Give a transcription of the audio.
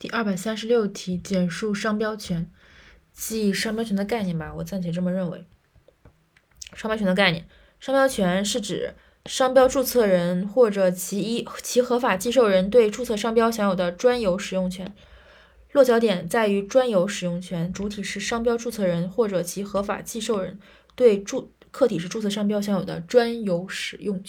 第二百三十六题，简述商标权。记商标权的概念吧，我暂且这么认为。商标权的概念，商标权是指商标注册人或者其一其合法继受人对注册商标享有的专有使用权。落脚点在于专有使用权，主体是商标注册人或者其合法继受人对注客体是注册商标享有的专有使用权。